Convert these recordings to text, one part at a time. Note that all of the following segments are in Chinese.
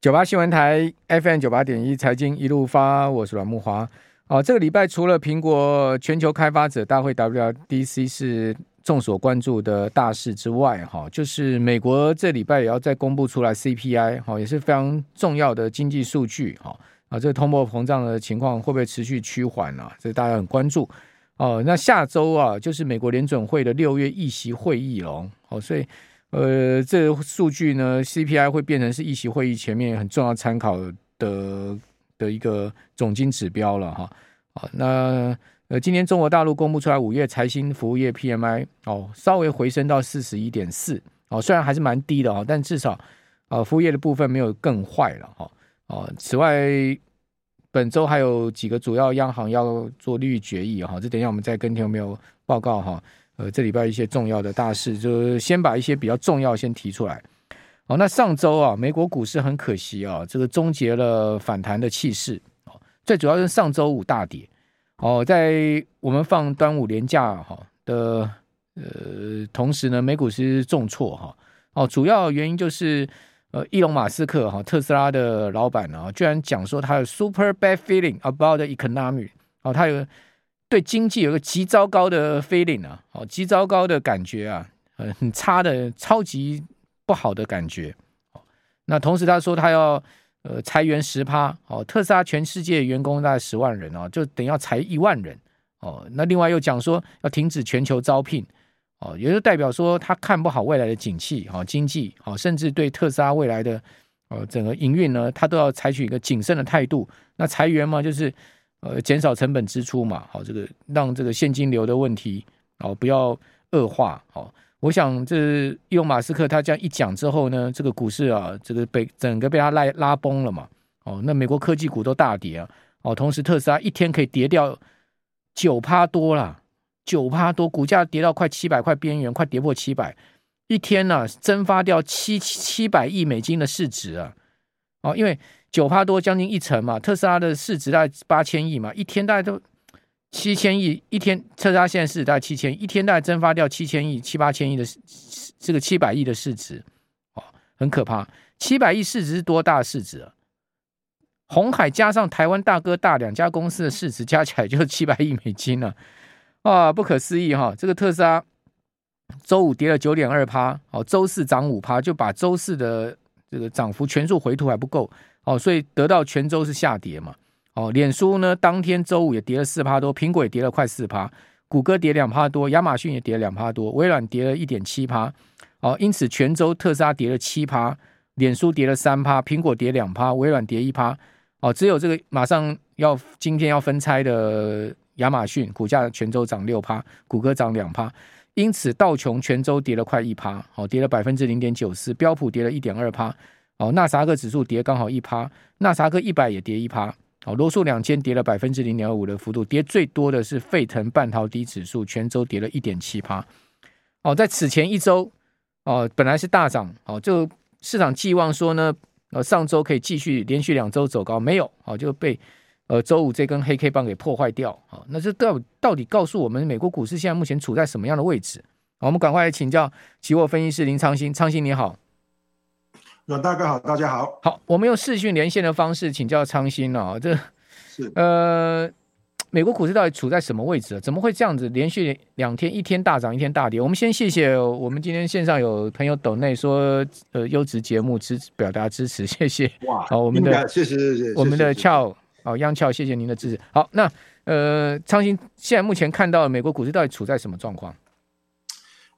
九八新闻台 FM 九八点一财经一路发，我是阮慕华。哦，这个礼拜除了苹果全球开发者大会 WDC 是众所关注的大事之外，哈，就是美国这礼拜也要再公布出来 CPI，哈，也是非常重要的经济数据，哈啊，这个通货膨胀的情况会不会持续趋缓啊？这大家很关注。哦，那下周啊，就是美国联准会的六月议息会议了，哦，所以呃，这个数据呢，CPI 会变成是议息会议前面很重要参考的的一个总经指标了，哈。啊，那。呃，今天中国大陆公布出来五月财新服务业 PMI 哦，稍微回升到四十一点四哦，虽然还是蛮低的哦，但至少啊，服务业的部分没有更坏了哈哦。此外，本周还有几个主要央行要做利率决议哈，这等一下我们再跟听众朋友报告哈。呃，这礼拜一些重要的大事，就先把一些比较重要先提出来。哦，那上周啊，美国股市很可惜啊，这个终结了反弹的气势哦，最主要是上周五大跌。哦，在我们放端午连假哈的呃同时呢，美股是重挫哈。哦，主要原因就是呃，伊隆马斯克哈特斯拉的老板啊，居然讲说他有 super bad feeling about the economy。哦，他有对经济有个极糟糕的 feeling 啊，哦，极糟糕的感觉啊，很差的超级不好的感觉。那同时他说他要。呃，裁员十趴哦，特斯拉全世界员工大概十万人哦，就等于要裁一万人哦。那另外又讲说要停止全球招聘哦，也就代表说他看不好未来的景气哦，经济哦，甚至对特斯拉未来的呃整个营运呢，他都要采取一个谨慎的态度。那裁员嘛，就是呃减少成本支出嘛，好，这个让这个现金流的问题哦不要恶化哦。我想，这伊隆马斯克他这样一讲之后呢，这个股市啊，这个被整个被他拉拉崩了嘛。哦，那美国科技股都大跌啊。哦，同时特斯拉一天可以跌掉九趴多啦，九趴多，股价跌到快七百块边缘，快跌破七百，一天呢、蒸发掉七七百亿美金的市值啊。哦，因为九趴多将近一成嘛，特斯拉的市值大概八千亿嘛，一天大概都。七千亿一天，特斯拉现在市值大概七千亿，一天大概蒸发掉七千亿、七八千亿的这个七百亿的市值，哦，很可怕。七百亿市值是多大市值啊？红海加上台湾大哥大两家公司的市值加起来就是七百亿美金了，啊，不可思议哈！这个特斯拉周五跌了九点二趴，哦，周四涨五趴，就把周四的这个涨幅全数回吐还不够，哦，所以得到全周是下跌嘛。哦，脸书呢，当天周五也跌了四趴多，苹果也跌了快四趴，谷歌跌两趴多，亚马逊也跌了两趴多，微软跌了一点七趴。哦，因此全周特斯拉跌了七趴，脸书跌了三趴，苹果跌两趴，微软跌一趴。哦，只有这个马上要今天要分拆的亚马逊股价全周涨六趴，谷歌涨两趴。因此道琼全周跌了快一趴，哦，跌了百分之零点九四，标普跌了一点二趴。哦，纳斯达克指数跌刚好一趴，纳斯达克一百也跌一趴。好，罗素两千跌了百分之零点二五的幅度，跌最多的是沸腾半导体指数，全周跌了一点七趴。哦，在此前一周，哦，本来是大涨，哦，就市场寄望说呢，呃，上周可以继续连续两周走高，没有，哦，就被呃周五这根黑 K 棒给破坏掉。好，那这到到底告诉我们，美国股市现在目前处在什么样的位置？好，我们赶快来请教期货分析师林昌兴，昌兴你好。阮大哥好，大家好。好，我们用视讯连线的方式请教昌兴哦，这是呃，美国股市到底处在什么位置？怎么会这样子连续两天一天大涨，一天大跌？我们先谢谢我们今天线上有朋友抖内说，呃，优质节目支表达支持，谢谢。哇，好，我们的谢谢谢谢我们的俏哦，央俏，谢谢您的支持。好，那呃，昌兴现在目前看到美国股市到底处在什么状况？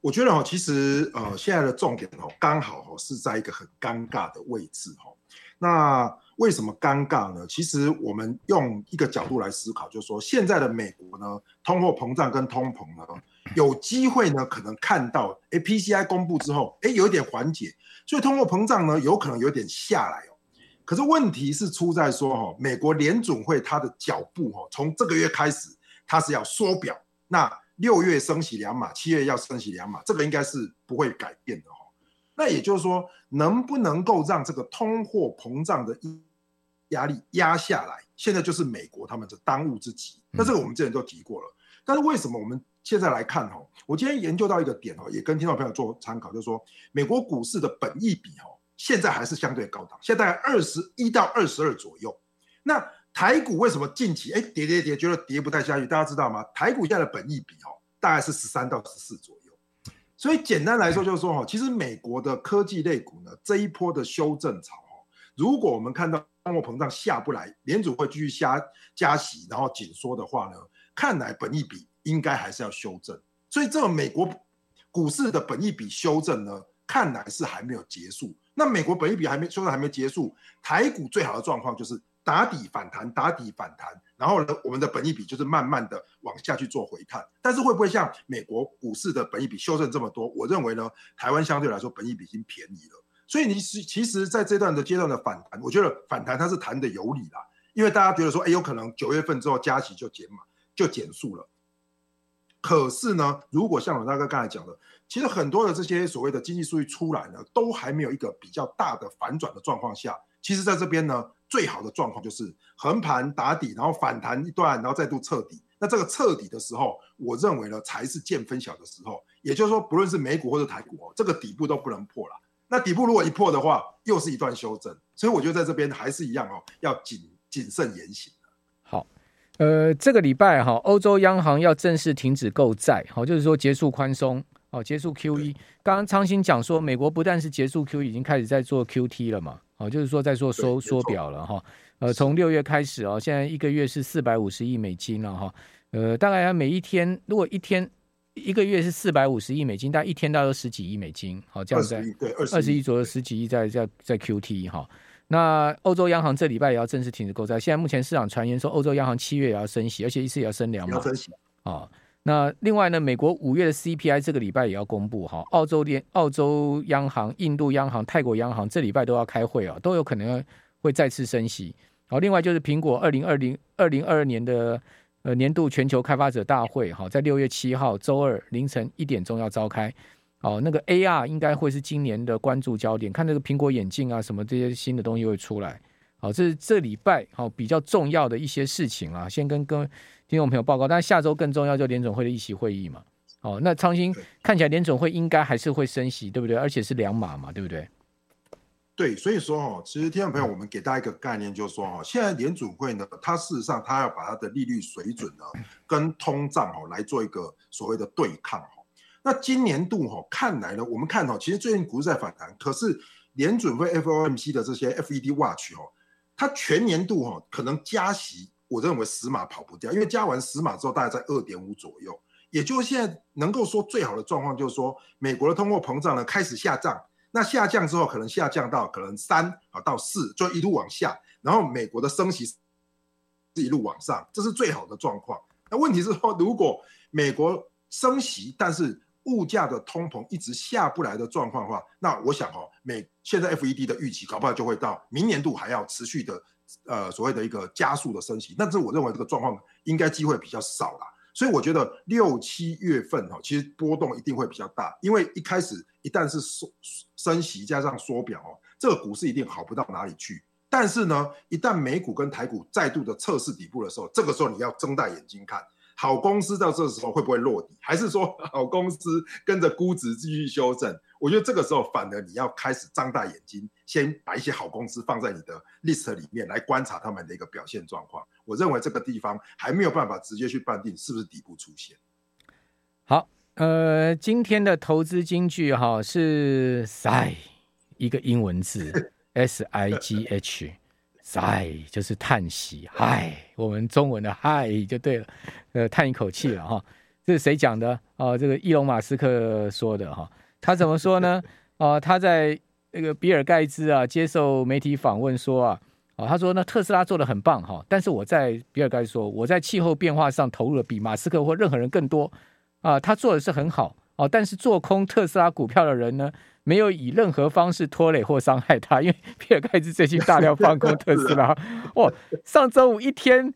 我觉得哈，其实呃，现在的重点哦，刚好哈是在一个很尴尬的位置哈。那为什么尴尬呢？其实我们用一个角度来思考，就是说现在的美国呢，通货膨胀跟通膨呢，有机会呢，可能看到哎，PCI 公布之后，哎，有一点缓解，所以通货膨胀呢，有可能有点下来哦。可是问题是出在说哈，美国联准会它的脚步哈，从这个月开始，它是要缩表，那。六月升息两码，七月要升息两码，这个应该是不会改变的哈。那也就是说，能不能够让这个通货膨胀的压力压下来，现在就是美国他们的当务之急。那这个我们之前都提过了。但是为什么我们现在来看哈？我今天研究到一个点哈，也跟听众朋友做参考，就是说美国股市的本益比哈，现在还是相对高档，现在二十一到二十二左右。那台股为什么近期哎跌跌跌，觉得跌不太下去？大家知道吗？台股现在的本益比哦，大概是十三到十四左右。所以简单来说就是说哈，其实美国的科技类股呢，这一波的修正潮哦，如果我们看到通货膨胀下不来，联储会继续加加息，然后紧缩的话呢，看来本益比应该还是要修正。所以这个美国股市的本益比修正呢，看来是还没有结束。那美国本益比还没修正还没结束，台股最好的状况就是。打底反弹，打底反弹，然后呢，我们的本益比就是慢慢的往下去做回探，但是会不会像美国股市的本益比修正这么多？我认为呢，台湾相对来说本益比已经便宜了，所以你其其实在这段的阶段的反弹，我觉得反弹它是弹的有理啦，因为大家觉得说，哎，有可能九月份之后加息就减码就减速了，可是呢，如果像我大哥刚才讲的，其实很多的这些所谓的经济数据出来呢，都还没有一个比较大的反转的状况下，其实在这边呢。最好的状况就是横盘打底，然后反弹一段，然后再度彻底。那这个彻底的时候，我认为呢才是见分晓的时候。也就是说，不论是美股或者台股哦，这个底部都不能破了。那底部如果一破的话，又是一段修正。所以我觉得在这边还是一样哦，要谨谨慎言行。好，呃，这个礼拜哈，欧洲央行要正式停止购债，好，就是说结束宽松，哦，结束 QE。刚刚昌兴讲说，美国不但是结束 QE，已经开始在做 QT 了嘛。哦，就是说在做缩缩表了哈，呃，从六月开始哦，现在一个月是四百五十亿美金了哈，呃，大概每一天如果一天一个月是四百五十亿美金，大概一天大概都十几亿美金，好，这样在二十亿左右十几亿在在在 QT 哈。那欧洲央行这礼拜也要正式停止购债，现在目前市场传言说欧洲央行七月也要升息，而且一次也要升两码，啊。那另外呢，美国五月的 CPI 这个礼拜也要公布哈，澳洲联、澳洲央行、印度央行、泰国央行这礼拜都要开会啊，都有可能会再次升息。好，另外就是苹果二零二零二零二二年的呃年度全球开发者大会哈，在六月七号周二凌晨一点钟要召开。哦，那个 AR 应该会是今年的关注焦点，看这个苹果眼镜啊什么这些新的东西会出来。好，这是这礼拜好比较重要的一些事情啊，先跟各位听众朋友报告。但是下周更重要，就联准会的议席会议嘛。哦，那昌兴看起来联准会应该还是会升息，对不对？而且是两码嘛，对不对？对，所以说哈，其实听众朋友，我们给大家一个概念，就是说哈，现在联准会呢，它事实上它要把它的利率水准呢，跟通胀哦来做一个所谓的对抗哈。那今年度哈看来呢，我们看哈，其实最近股市在反弹，可是联准会 FOMC 的这些 FED Watch 哦。它全年度哈可能加息，我认为十码跑不掉，因为加完十码之后大概在二点五左右，也就是现在能够说最好的状况就是说，美国的通货膨胀呢开始下降，那下降之后可能下降到可能三啊到四，就一路往下，然后美国的升息是一路往上，这是最好的状况。那问题是说，如果美国升息，但是物价的通膨一直下不来的状况的话，那我想哈，美现在 FED 的预期搞不好就会到明年度还要持续的，呃，所谓的一个加速的升息。但是我认为这个状况应该机会比较少啦，所以我觉得六七月份哈，其实波动一定会比较大，因为一开始一旦是缩升息加上缩表哦，这个股市一定好不到哪里去。但是呢，一旦美股跟台股再度的测试底部的时候，这个时候你要睁大眼睛看。好公司到这个时候会不会落底？还是说好公司跟着估值继续修正？我觉得这个时候反而你要开始张大眼睛，先把一些好公司放在你的 list 里面来观察他们的一个表现状况。我认为这个地方还没有办法直接去判定是不是底部出现。好，呃，今天的投资金句哈是 sigh 一个英文字 S I G H。唉，就是叹息，嗨，我们中文的嗨就对了，呃，叹一口气了哈。这是谁讲的？哦、呃，这个伊隆马斯克说的哈。他怎么说呢？哦、呃，他在那个比尔盖茨啊接受媒体访问说啊，哦，他说那特斯拉做的很棒哈，但是我在比尔盖茨说我在气候变化上投入了比马斯克或任何人更多啊，他做的是很好哦，但是做空特斯拉股票的人呢？没有以任何方式拖累或伤害他，因为比尔盖茨最近大量放空特斯拉。哇，上周五一天，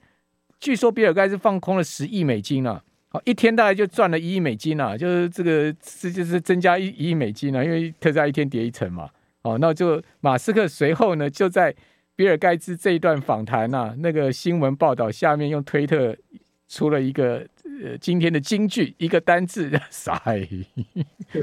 据说比尔盖茨放空了十亿美金了，好，一天大概就赚了一亿美金了，就是这个这就是增加一一亿美金了，因为特斯拉一天跌一成嘛。哦，那就马斯克随后呢，就在比尔盖茨这一段访谈呐，那个新闻报道下面用推特出了一个呃今天的金句一个单字 S I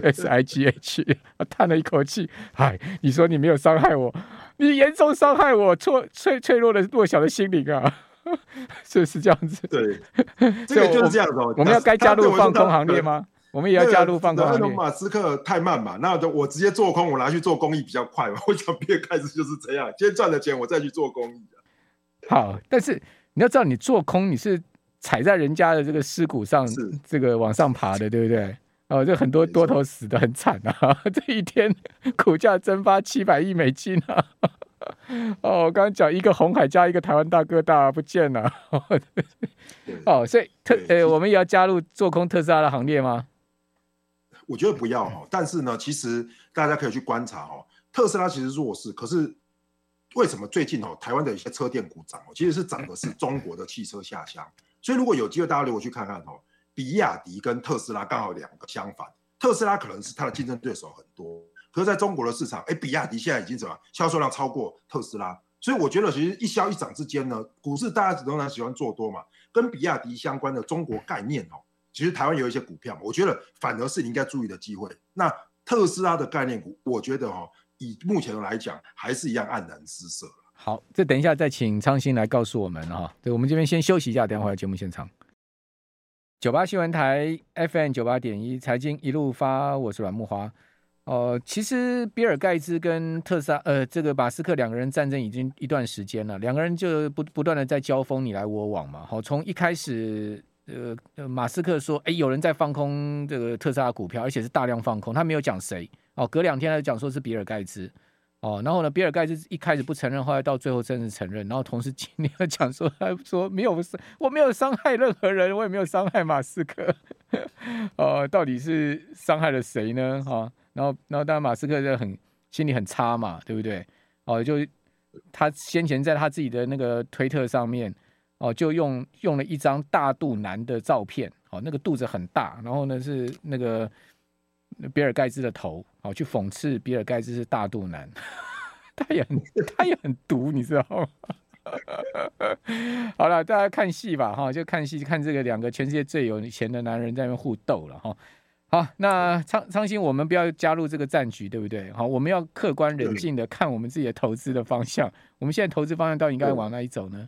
S I G H，叹了一口气，嗨，你说你没有伤害我，你严重伤害我脆脆脆弱的弱小的心灵啊！是是这样子？对，这个就是这样子。我，我们要该加入放空行列吗？我们也要加入放空行列。马斯克太慢嘛，那我直接做空，我拿去做公益比较快嘛。我想别开始就是这样，先赚了钱，我再去做公益。好，但是你要知道，你做空你是踩在人家的这个尸骨上，是这个往上爬的，对不对？哦，这很多多头死的很惨啊！这一天股价蒸发七百亿美金啊！哦，我刚刚讲一个红海加一个台湾大哥大不见了。哦，所以特呃，我们也要加入做空特斯拉的行列吗？我觉得不要哈。但是呢，其实大家可以去观察哦，特斯拉其实弱势，可是为什么最近哦，台湾的一些车电股涨哦，其实是涨的是 中国的汽车下乡。所以如果有机会，大家如果去看看哦，比亚迪跟特斯拉刚好两个相反，特斯拉可能是它的竞争对手很多。可是在中国的市场，哎，比亚迪现在已经怎么销售量超过特斯拉，所以我觉得其实一消一涨之间呢，股市大家仍然喜欢做多嘛。跟比亚迪相关的中国概念哦，其实台湾有一些股票，我觉得反而是你应该注意的机会。那特斯拉的概念股，我觉得哈，以目前来讲，还是一样黯然失色。好，这等一下再请昌兴来告诉我们哈。对，我们这边先休息一下，等会儿来节目现场。九八新闻台 FM 九八点一财经一路发，我是阮木华。哦、呃，其实比尔盖茨跟特斯拉，呃，这个马斯克两个人战争已经一段时间了，两个人就不不断的在交锋，你来我往嘛。好，从一开始，呃，马斯克说，哎，有人在放空这个特斯拉股票，而且是大量放空，他没有讲谁。哦，隔两天他就讲说是比尔盖茨。哦，然后呢，比尔盖茨一开始不承认，后来到最后真的承认。然后同时今天讲说，他说没有，我没有伤害任何人，我也没有伤害马斯克。哦，到底是伤害了谁呢？哈、然后，然后当然，马斯克就很心里很差嘛，对不对？哦，就他先前在他自己的那个推特上面，哦，就用用了一张大肚腩的照片，哦，那个肚子很大，然后呢是那个比尔盖茨的头，哦，去讽刺比尔盖茨是大肚腩，他也很他也很毒，你知道吗？好了，大家看戏吧，哈，就看戏，看这个两个全世界最有钱的男人在那边互斗了，哈。好，那昌昌兴，我们不要加入这个战局，对不对？好，我们要客观冷静的看我们自己的投资的方向。我们现在投资方向到底应该往哪里走呢？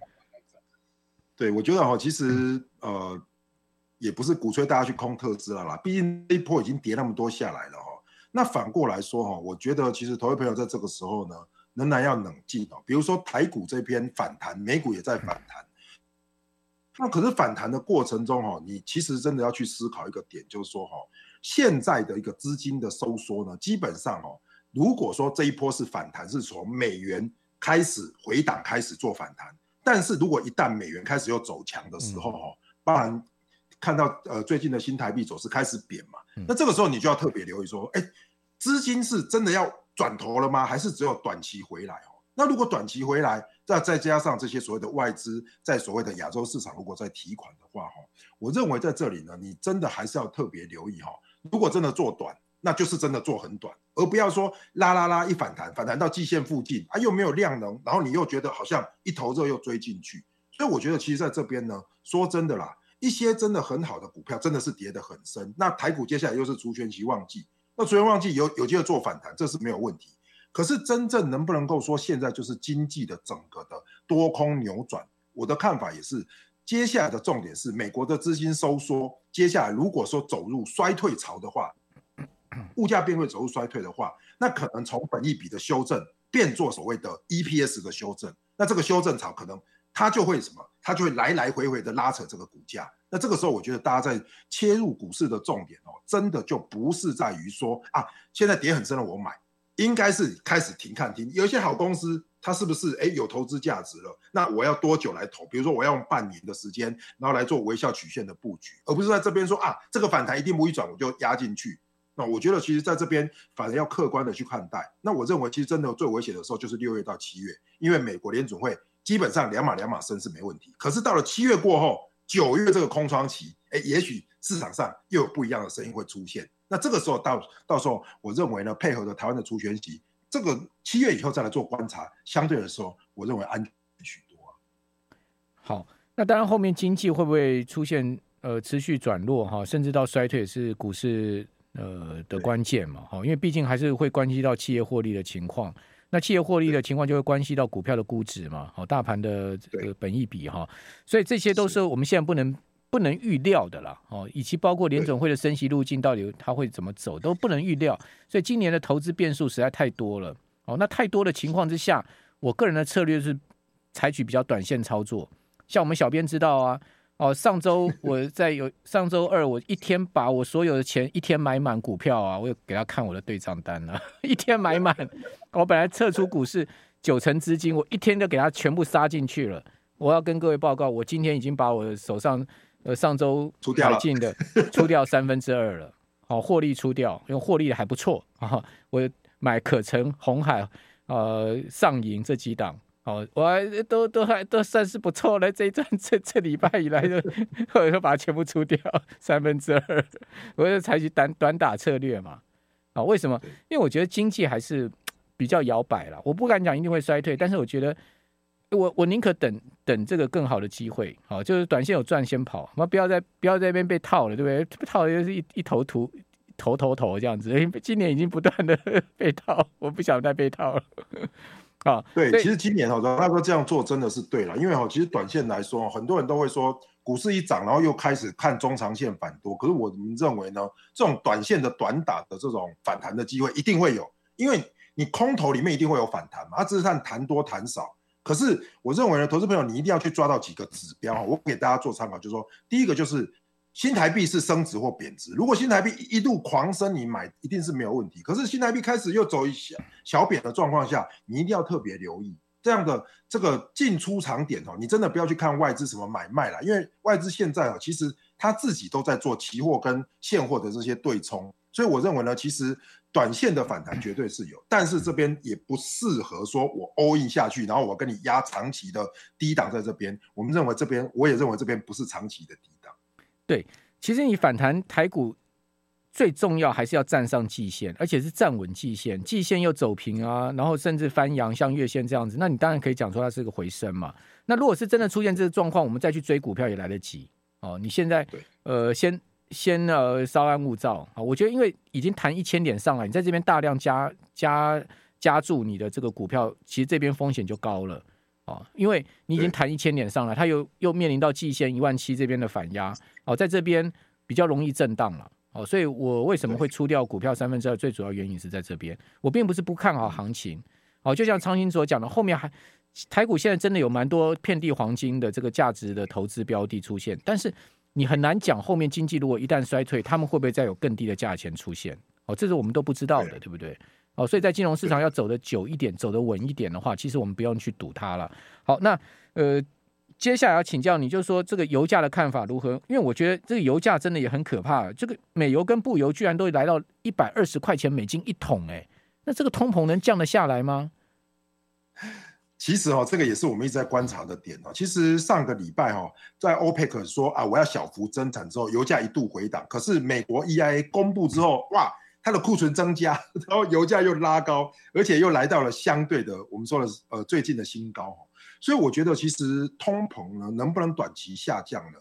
对，我觉得哈，其实呃，也不是鼓吹大家去空特斯拉啦，毕竟这一波已经跌那么多下来了哈。那反过来说哈，我觉得其实投资朋友在这个时候呢，仍然要冷静哦。比如说台股这边反弹，美股也在反弹。那可是反弹的过程中哈，你其实真的要去思考一个点，就是说哈。现在的一个资金的收缩呢，基本上哦，如果说这一波是反弹，是从美元开始回档开始做反弹，但是如果一旦美元开始又走强的时候哦，当然看到呃最近的新台币走势开始贬嘛，那这个时候你就要特别留意说，哎，资金是真的要转头了吗？还是只有短期回来哦？那如果短期回来，再再加上这些所谓的外资在所谓的亚洲市场如果在提款的话哈，我认为在这里呢，你真的还是要特别留意哈。如果真的做短，那就是真的做很短，而不要说拉拉拉一反弹，反弹到季线附近啊，又没有量能，然后你又觉得好像一头热又追进去，所以我觉得其实在这边呢，说真的啦，一些真的很好的股票真的是跌得很深。那台股接下来又是除权息旺季，那除权旺季有有机会做反弹，这是没有问题。可是真正能不能够说现在就是经济的整个的多空扭转，我的看法也是。接下来的重点是美国的资金收缩。接下来如果说走入衰退潮的话，物价便会走入衰退的话，那可能从本益比的修正变做所谓的 EPS 的修正。那这个修正潮可能它就会什么？它就会来来回回的拉扯这个股价。那这个时候，我觉得大家在切入股市的重点哦，真的就不是在于说啊，现在跌很深了，我买。应该是开始停看停，有一些好公司，它是不是哎有投资价值了？那我要多久来投？比如说我要用半年的时间，然后来做微笑曲线的布局，而不是在这边说啊这个反弹一定不会转，我就压进去。那我觉得其实在这边反而要客观的去看待。那我认为其实真的最危险的时候就是六月到七月，因为美国联准会基本上两码两码升是没问题，可是到了七月过后，九月这个空窗期，哎，也许市场上又有不一样的声音会出现。那这个时候到到时候，我认为呢，配合着台湾的除权息，这个七月以后再来做观察，相对的时候，我认为安全许多。好，那当然后面经济会不会出现呃持续转弱哈，甚至到衰退是股市呃的关键嘛哈，因为毕竟还是会关系到企业获利的情况。那企业获利的情况就会关系到股票的估值嘛，好，大盘的这个本益比哈，所以这些都是。我们现在不能不能预料的啦，哦，以及包括联准会的升息路径到底它会怎么走都不能预料，所以今年的投资变数实在太多了，哦，那太多的情况之下，我个人的策略是采取比较短线操作，像我们小编知道啊。哦，上周我在有上周二，我一天把我所有的钱一天买满股票啊，我有给他看我的对账单了，一天买满。我本来撤出股市九成资金，我一天就给他全部杀进去了。我要跟各位报告，我今天已经把我手上呃上周买进的 出掉三分之二了。好，获利出掉，因为获利的还不错啊。我买可成、红海、呃上银这几档。哦，我还都都还都算是不错了。这一段这这礼拜以来就，或者说把它全部出掉三分之二，我就采取短短打策略嘛。啊，为什么？因为我觉得经济还是比较摇摆了。我不敢讲一定会衰退，但是我觉得我我宁可等等这个更好的机会。好，就是短线有赚先跑，那不要在不要在那边被套了，对不对？套的就是一一头图头头头这样子。今年已经不断的 被套，我不想再被套了。啊，对，其实今年哈，大哥这样做真的是对了，因为哈，其实短线来说，很多人都会说股市一涨，然后又开始看中长线反多。可是我们认为呢，这种短线的短打的这种反弹的机会一定会有，因为你空头里面一定会有反弹嘛，它只是看弹多弹少。可是我认为呢，投资朋友你一定要去抓到几个指标，我给大家做参考，就是说，第一个就是。新台币是升值或贬值？如果新台币一度狂升，你买一定是没有问题。可是新台币开始又走一小小贬的状况下，你一定要特别留意这样的这个进出场点哦。你真的不要去看外资什么买卖啦，因为外资现在哦，其实他自己都在做期货跟现货的这些对冲。所以我认为呢，其实短线的反弹绝对是有，但是这边也不适合说我 all in 下去，然后我跟你压长期的低档在这边。我们认为这边，我也认为这边不是长期的低。对，其实你反弹台股最重要还是要站上季线，而且是站稳季线，季线又走平啊，然后甚至翻阳，像月线这样子，那你当然可以讲说它是个回升嘛。那如果是真的出现这个状况，我们再去追股票也来得及哦。你现在呃，先先呃稍安勿躁啊。我觉得因为已经弹一千点上来，你在这边大量加加加注你的这个股票，其实这边风险就高了。哦，因为你已经弹一千点上来，它又又面临到季线一万七这边的反压，哦，在这边比较容易震荡了，哦，所以我为什么会出掉股票三分之二？最主要原因是在这边，我并不是不看好行情，哦，就像昌兴所讲的，后面还台股现在真的有蛮多遍地黄金的这个价值的投资标的出现，但是你很难讲后面经济如果一旦衰退，他们会不会再有更低的价钱出现？哦，这是我们都不知道的，对不对？哦，所以在金融市场要走得久一点，走得稳一点的话，其实我们不用去赌它了。好，那呃，接下来要请教你，就是说这个油价的看法如何？因为我觉得这个油价真的也很可怕，这个美油跟布油居然都来到一百二十块钱美金一桶，哎，那这个通膨能降得下来吗？其实哦，这个也是我们一直在观察的点哦。其实上个礼拜哦，在 OPEC 说啊，我要小幅增产之后，油价一度回档，可是美国 EIA 公布之后，哇！它的库存增加，然后油价又拉高，而且又来到了相对的我们说的呃最近的新高，所以我觉得其实通膨呢能不能短期下降呢？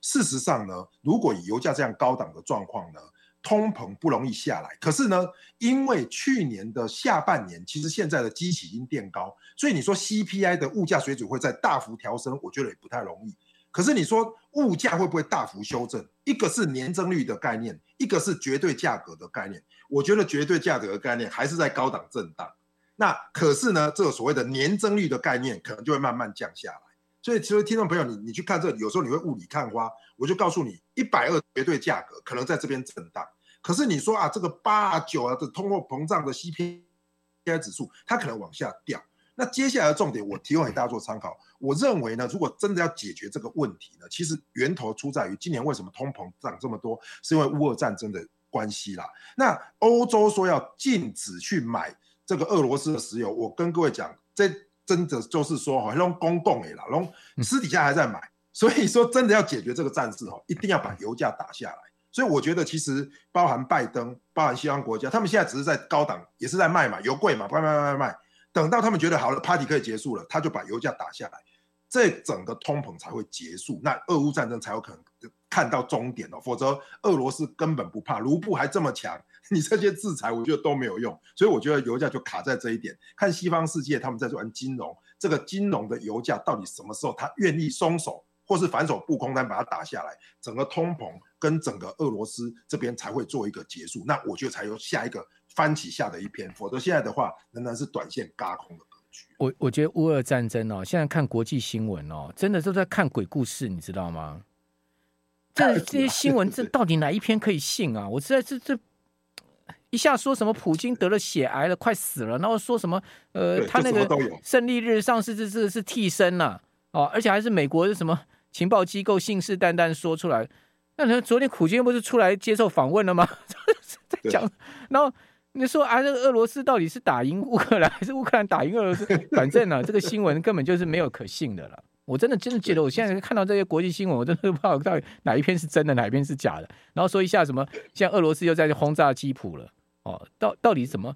事实上呢，如果以油价这样高档的状况呢，通膨不容易下来。可是呢，因为去年的下半年其实现在的基期已经垫高，所以你说 CPI 的物价水准会在大幅调升，我觉得也不太容易。可是你说物价会不会大幅修正？一个是年增率的概念，一个是绝对价格的概念。我觉得绝对价格的概念还是在高档震荡。那可是呢，这个所谓的年增率的概念可能就会慢慢降下来。所以其实听众朋友，你你去看这，有时候你会雾里看花。我就告诉你，一百二绝对价格可能在这边震荡。可是你说啊，这个八啊九啊的通货膨胀的 CPI 指数，它可能往下掉。那接下来的重点，我提供给大家做参考。我认为呢，如果真的要解决这个问题呢，其实源头出在于今年为什么通膨涨这么多，是因为乌俄战争的关系啦。那欧洲说要禁止去买这个俄罗斯的石油，我跟各位讲，这真的就是说哈，用公共诶啦，然私底下还在买。所以说，真的要解决这个战事哦，一定要把油价打下来。所以我觉得，其实包含拜登，包含西方国家，他们现在只是在高档，也是在卖嘛，油贵嘛，卖卖卖卖卖。等到他们觉得好了，party 可以结束了，他就把油价打下来。这整个通膨才会结束，那俄乌战争才有可能看到终点哦。否则俄罗斯根本不怕，卢布还这么强，你这些制裁我觉得都没有用。所以我觉得油价就卡在这一点，看西方世界他们在玩金融，这个金融的油价到底什么时候他愿意松手，或是反手布空单把它打下来，整个通膨跟整个俄罗斯这边才会做一个结束。那我觉得才有下一个。翻起下的一篇，否则现在的话仍然是短线嘎空的格局。我我觉得乌俄战争哦，现在看国际新闻哦，真的都在看鬼故事，你知道吗？这这些新闻，这到底哪一篇可以信啊？我实在是这一下说什么普京得了血癌了，快死了，然后说什么呃，他那个胜利日上是这这是替身呐、啊、哦，而且还是美国的什么情报机构信誓旦旦说出来。那你昨天普京不是出来接受访问了吗？在讲，然后。你说啊，这个俄罗斯到底是打赢乌克兰，还是乌克兰打赢俄罗斯？反正呢、啊，这个新闻根本就是没有可信的了。我真的真的觉得，我现在看到这些国际新闻，我真的不知道到底哪一篇是真的，哪一篇是假的。然后说一下什么，现在俄罗斯又在轰炸基辅了，哦，到到底什么？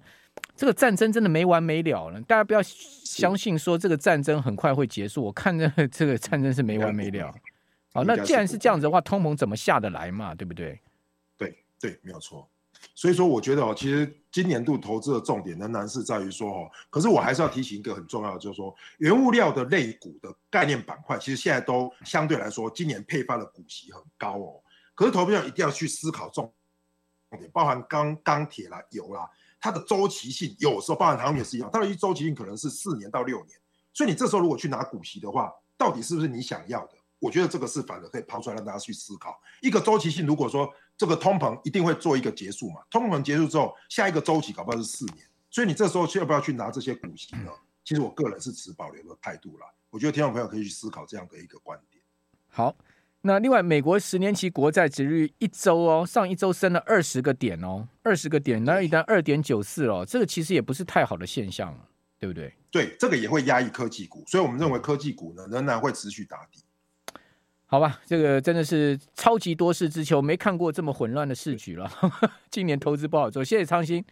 这个战争真的没完没了了。大家不要相信说这个战争很快会结束，我看这这个战争是没完没了。好，那既然是这样子的话，通膨怎么下得来嘛？对不对？对对，没有错。所以说，我觉得哦，其实今年度投资的重点仍然是在于说哦，可是我还是要提醒一个很重要的，就是说原物料的类股的概念板块，其实现在都相对来说今年配发的股息很高哦。可是投资者一定要去思考重点，包含钢钢铁啦、油啦，它的周期性有时候包含航运也是一样，它的一周期性可能是四年到六年。所以你这时候如果去拿股息的话，到底是不是你想要的？我觉得这个是反而可以抛出来让大家去思考。一个周期性，如果说这个通膨一定会做一个结束嘛，通膨结束之后，下一个周期搞不好是四年，所以你这时候要不要去拿这些股息呢？其实我个人是持保留的态度啦。我觉得听众朋友可以去思考这样的一个观点。好，那另外美国十年期国债殖利率一周哦，上一周升了二十个点哦，二十个点，那一旦二点九四哦，这个其实也不是太好的现象，对不对？对，这个也会压抑科技股，所以我们认为科技股呢仍然会持续打底。好吧，这个真的是超级多事之秋，没看过这么混乱的市局了。今年投资不好做，谢谢昌兴。